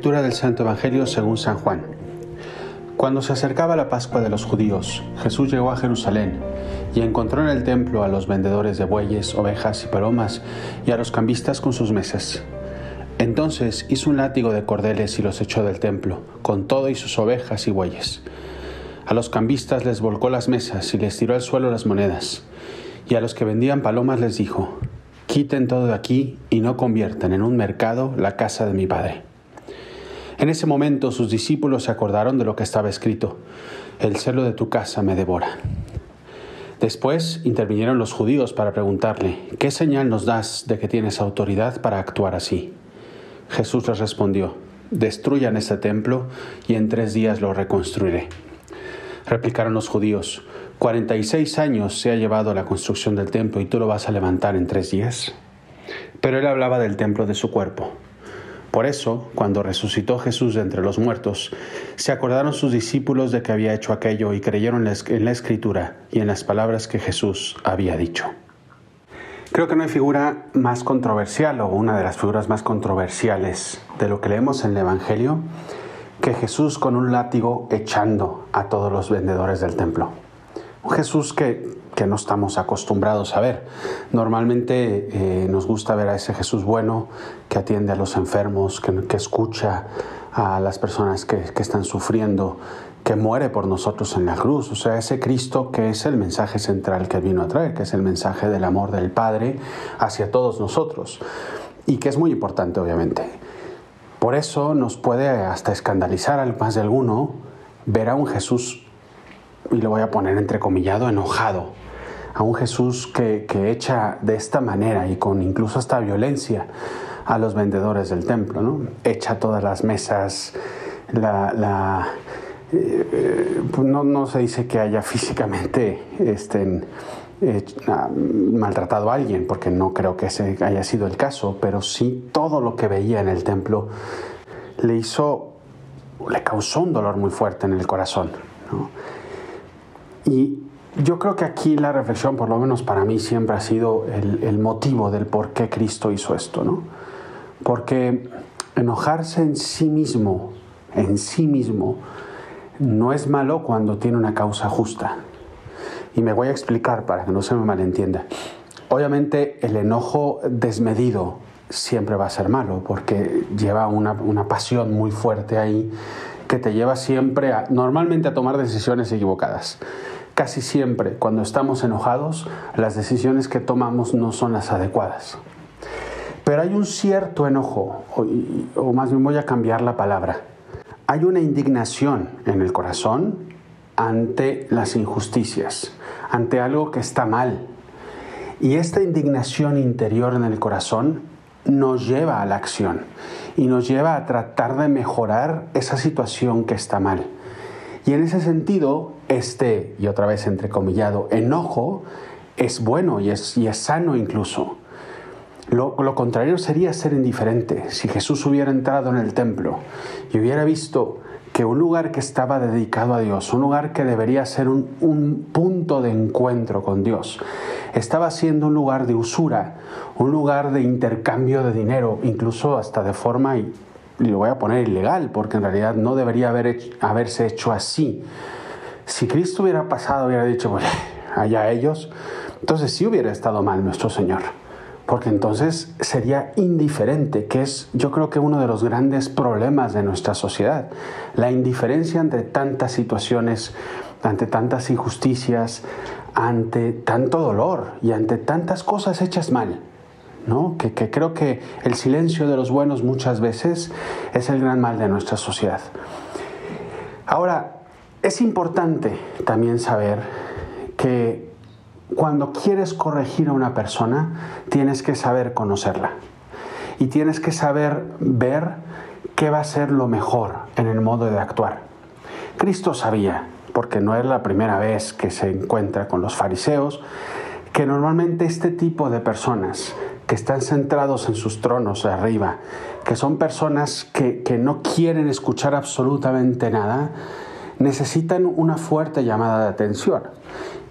Lectura del Santo Evangelio según San Juan. Cuando se acercaba la Pascua de los judíos, Jesús llegó a Jerusalén y encontró en el templo a los vendedores de bueyes, ovejas y palomas y a los cambistas con sus mesas. Entonces hizo un látigo de cordeles y los echó del templo, con todo y sus ovejas y bueyes. A los cambistas les volcó las mesas y les tiró al suelo las monedas. Y a los que vendían palomas les dijo, quiten todo de aquí y no conviertan en un mercado la casa de mi Padre. En ese momento sus discípulos se acordaron de lo que estaba escrito, el celo de tu casa me devora. Después intervinieron los judíos para preguntarle, ¿qué señal nos das de que tienes autoridad para actuar así? Jesús les respondió, destruyan este templo y en tres días lo reconstruiré. Replicaron los judíos, 46 años se ha llevado la construcción del templo y tú lo vas a levantar en tres días. Pero él hablaba del templo de su cuerpo. Por eso, cuando resucitó Jesús de entre los muertos, se acordaron sus discípulos de que había hecho aquello y creyeron en la escritura y en las palabras que Jesús había dicho. Creo que no hay figura más controversial o una de las figuras más controversiales de lo que leemos en el Evangelio que Jesús con un látigo echando a todos los vendedores del templo. Un Jesús que que no estamos acostumbrados a ver. Normalmente eh, nos gusta ver a ese Jesús bueno que atiende a los enfermos, que, escucha a las personas que, que, están sufriendo, que muere por nosotros en la cruz. O sea, ese Cristo que es el mensaje central que vino a traer, que es el mensaje del amor del Padre hacia todos nosotros. Y que es muy importante, obviamente. Por eso nos puede hasta escandalizar al más de alguno ver a un Jesús y lo voy a poner entrecomillado, enojado, a un Jesús que, echa de esta manera y con incluso hasta violencia a los vendedores del templo, ¿no? Echa todas las mesas, eh, pues no, se dice que haya físicamente este, maltratado a alguien, porque no creo que ese haya sido el caso, pero sí todo lo que veía en el templo le hizo, le causó un dolor muy fuerte en el corazón. ¿no? Y yo creo que aquí la reflexión, por lo menos para mí, siempre ha sido el, motivo del por qué Cristo hizo esto, ¿no? Porque enojarse en sí mismo, en sí mismo, no es malo cuando tiene una causa justa. Y me voy a explicar para que no se me malentienda. Obviamente el enojo desmedido siempre va a ser malo porque lleva una, una pasión muy fuerte ahí que te lleva siempre normalmente a tomar decisiones equivocadas. Casi siempre cuando estamos enojados, las decisiones que tomamos no son las adecuadas. Pero hay un cierto enojo, o, más bien voy a cambiar la palabra. Hay una indignación en el corazón ante las injusticias, ante algo que está mal. Y esta indignación interior en el corazón nos lleva a la acción y nos lleva a tratar de mejorar esa situación que está mal. Y en ese sentido, este, y otra vez entrecomillado, enojo es bueno y es, y es sano incluso. Lo, lo, contrario sería ser indiferente. Si Jesús hubiera entrado en el templo y hubiera visto que un lugar que estaba dedicado a Dios, un lugar que debería ser un, un punto de encuentro con Dios, estaba siendo un lugar de usura, un lugar de intercambio de dinero, incluso hasta de forma, y lo voy a poner ilegal, porque en realidad no debería haber haberse hecho así. Si Cristo hubiera pasado, hubiera dicho, pues allá ellos, entonces sí hubiera estado mal nuestro Señor, porque entonces sería indiferente, que es yo creo que uno de los grandes problemas de nuestra sociedad, la indiferencia ante tantas situaciones, ante tantas injusticias, ante tanto dolor y ante tantas cosas hechas mal. ¿no? Que, que creo que el silencio de los buenos muchas veces es el gran mal de nuestra sociedad. Ahora, es importante también saber que cuando quieres corregir a una persona, tienes que saber conocerla y tienes que saber ver qué va a ser lo mejor en el modo de actuar. Cristo sabía porque no es la primera vez que se encuentra con los fariseos, que normalmente este tipo de personas que están centrados en sus tronos de arriba, que son personas que, no quieren escuchar absolutamente nada, necesitan una fuerte llamada de atención.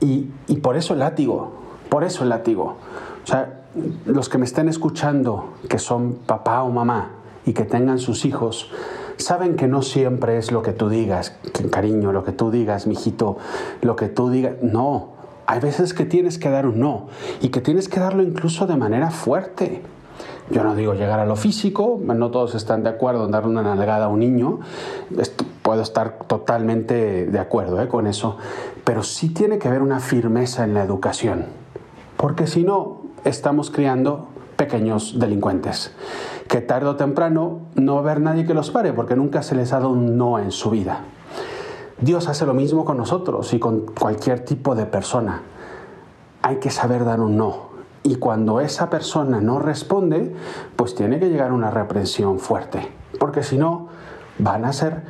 Y, y por eso el látigo, por eso el látigo. O sea, los que me estén escuchando, que son papá o mamá, y que tengan sus hijos, saben que no siempre es lo que tú digas, cariño, lo que tú digas, mijito, lo que tú digas. No, hay veces que tienes que dar un no y que tienes que darlo incluso de manera fuerte. Yo no digo llegar a lo físico, no todos están de acuerdo en darle una nalgada a un niño, puedo estar totalmente de acuerdo ¿eh? con eso, pero sí tiene que haber una firmeza en la educación, porque si no, estamos criando pequeños delincuentes, que tarde o temprano no va a haber nadie que los pare, porque nunca se les ha dado un no en su vida. Dios hace lo mismo con nosotros y con cualquier tipo de persona. Hay que saber dar un no, y cuando esa persona no responde, pues tiene que llegar una reprensión fuerte, porque si no, van a ser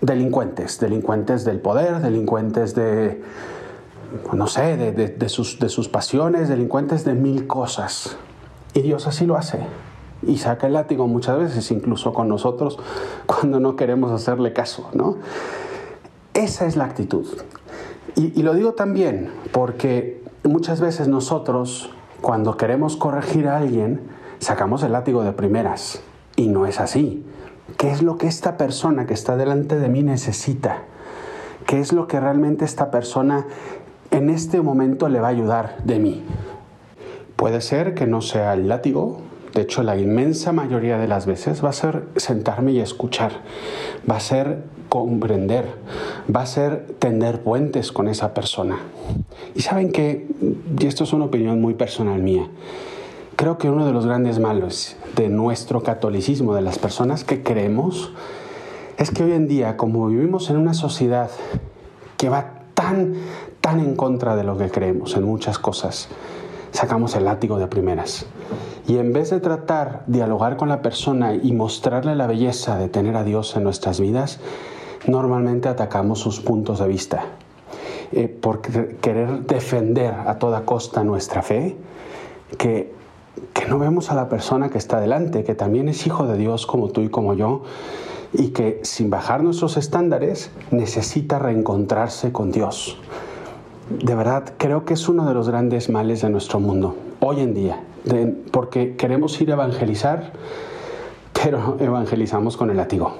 delincuentes, delincuentes del poder, delincuentes de, no sé, de, sus, de sus pasiones, delincuentes de mil cosas. Y Dios así lo hace. Y saca el látigo muchas veces, incluso con nosotros, cuando no queremos hacerle caso, ¿no? Esa es la actitud. y lo digo también porque muchas veces nosotros cuando queremos corregir a alguien, sacamos el látigo de primeras. Y no es así. ¿Qué es lo que esta persona que está delante de mí necesita? ¿Qué es lo que realmente esta persona en este momento le va a ayudar de mí? Puede ser que no sea el látigo, de hecho la inmensa mayoría de las veces va a ser sentarme y escuchar, va a ser comprender, va a ser tender puentes con esa persona. Y saben que, y esto es una opinión muy personal mía, creo que uno de los grandes malos de nuestro catolicismo, de las personas que creemos, es que hoy en día, como vivimos en una sociedad que va tan, tan en contra de lo que creemos en muchas cosas, sacamos el látigo de primeras. Y en vez de tratar, dialogar con la persona y mostrarle la belleza de tener a Dios en nuestras vidas, normalmente atacamos sus puntos de vista. Eh, por querer defender a toda costa nuestra fe, que, que no vemos a la persona que está delante, que también es hijo de Dios como tú y como yo, y que sin bajar nuestros estándares necesita reencontrarse con Dios. De verdad, creo que es uno de los grandes males de nuestro mundo, hoy en día, porque queremos ir a evangelizar, pero evangelizamos con el látigo.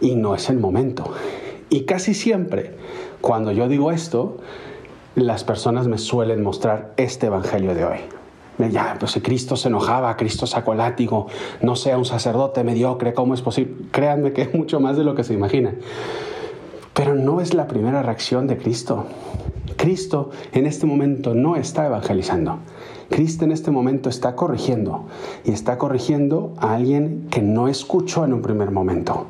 Y no es el momento. Y casi siempre cuando yo digo esto, las personas me suelen mostrar este evangelio de hoy. Ya, pues si Cristo se enojaba, Cristo sacó látigo, no sea un sacerdote mediocre, ¿cómo es posible? Créanme que es mucho más de lo que se imagina. Pero no es la primera reacción de Cristo. Cristo en este momento no está evangelizando. Cristo en este momento está corrigiendo y está corrigiendo a alguien que no escuchó en un primer momento.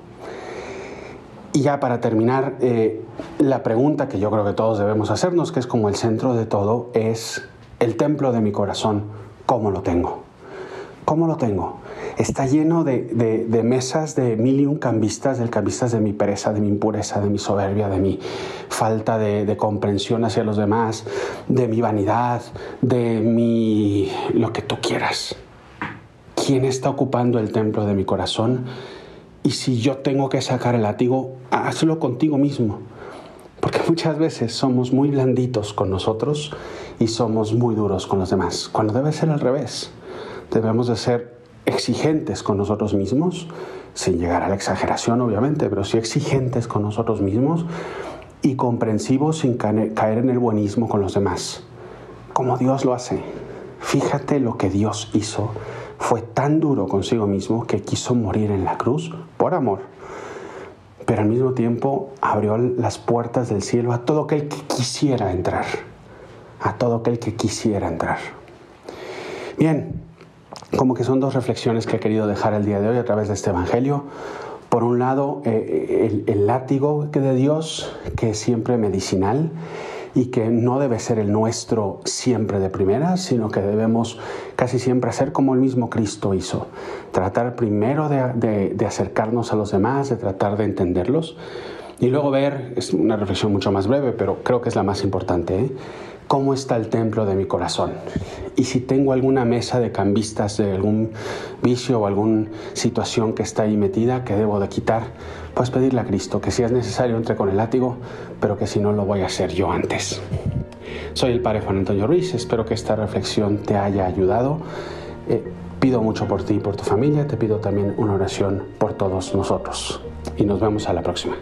Y ya para terminar, eh, la pregunta que yo creo que todos debemos hacernos, que es como el centro de todo, es el templo de mi corazón, ¿cómo lo tengo? ¿Cómo lo tengo? Está lleno de, mesas de mil y un cambistas, del cambistas de mi pereza, de mi impureza, de mi soberbia, de mi falta de, de comprensión hacia los demás, de mi vanidad, de mi... lo que tú quieras. ¿Quién está ocupando el templo de mi corazón? Y si yo tengo que sacar el látigo, hazlo contigo mismo. Porque muchas veces somos muy blanditos con nosotros y somos muy duros con los demás, cuando debe ser al revés. Debemos de ser exigentes con nosotros mismos, sin llegar a la exageración obviamente, pero sí exigentes con nosotros mismos y comprensivos sin caer en el buenismo con los demás, como Dios lo hace. Fíjate lo que Dios hizo fue tan duro consigo mismo que quiso morir en la cruz por amor, pero al mismo tiempo abrió las puertas del cielo a todo aquel que quisiera entrar, a todo aquel que quisiera entrar. Bien, como que son dos reflexiones que he querido dejar el día de hoy a través de este Evangelio. Por un lado, eh, el, el látigo de Dios, que es siempre medicinal, y que no debe ser el nuestro siempre de primera, sino que debemos casi siempre hacer como el mismo Cristo hizo. Tratar primero de, acercarnos a los demás, de tratar de entenderlos y luego ver, es una reflexión mucho más breve, pero creo que es la más importante, ¿eh? Cómo está el templo de mi corazón. Y si tengo alguna mesa de cambistas de algún vicio o alguna situación que está ahí metida que debo de quitar, pues pedirle a Cristo que si es necesario entre con el látigo, pero que si no lo voy a hacer yo antes. Soy el Padre Juan Antonio Ruiz, espero que esta reflexión te haya ayudado. Eh, pido mucho por ti y por tu familia, te pido también una oración por todos nosotros. Y nos vemos a la próxima.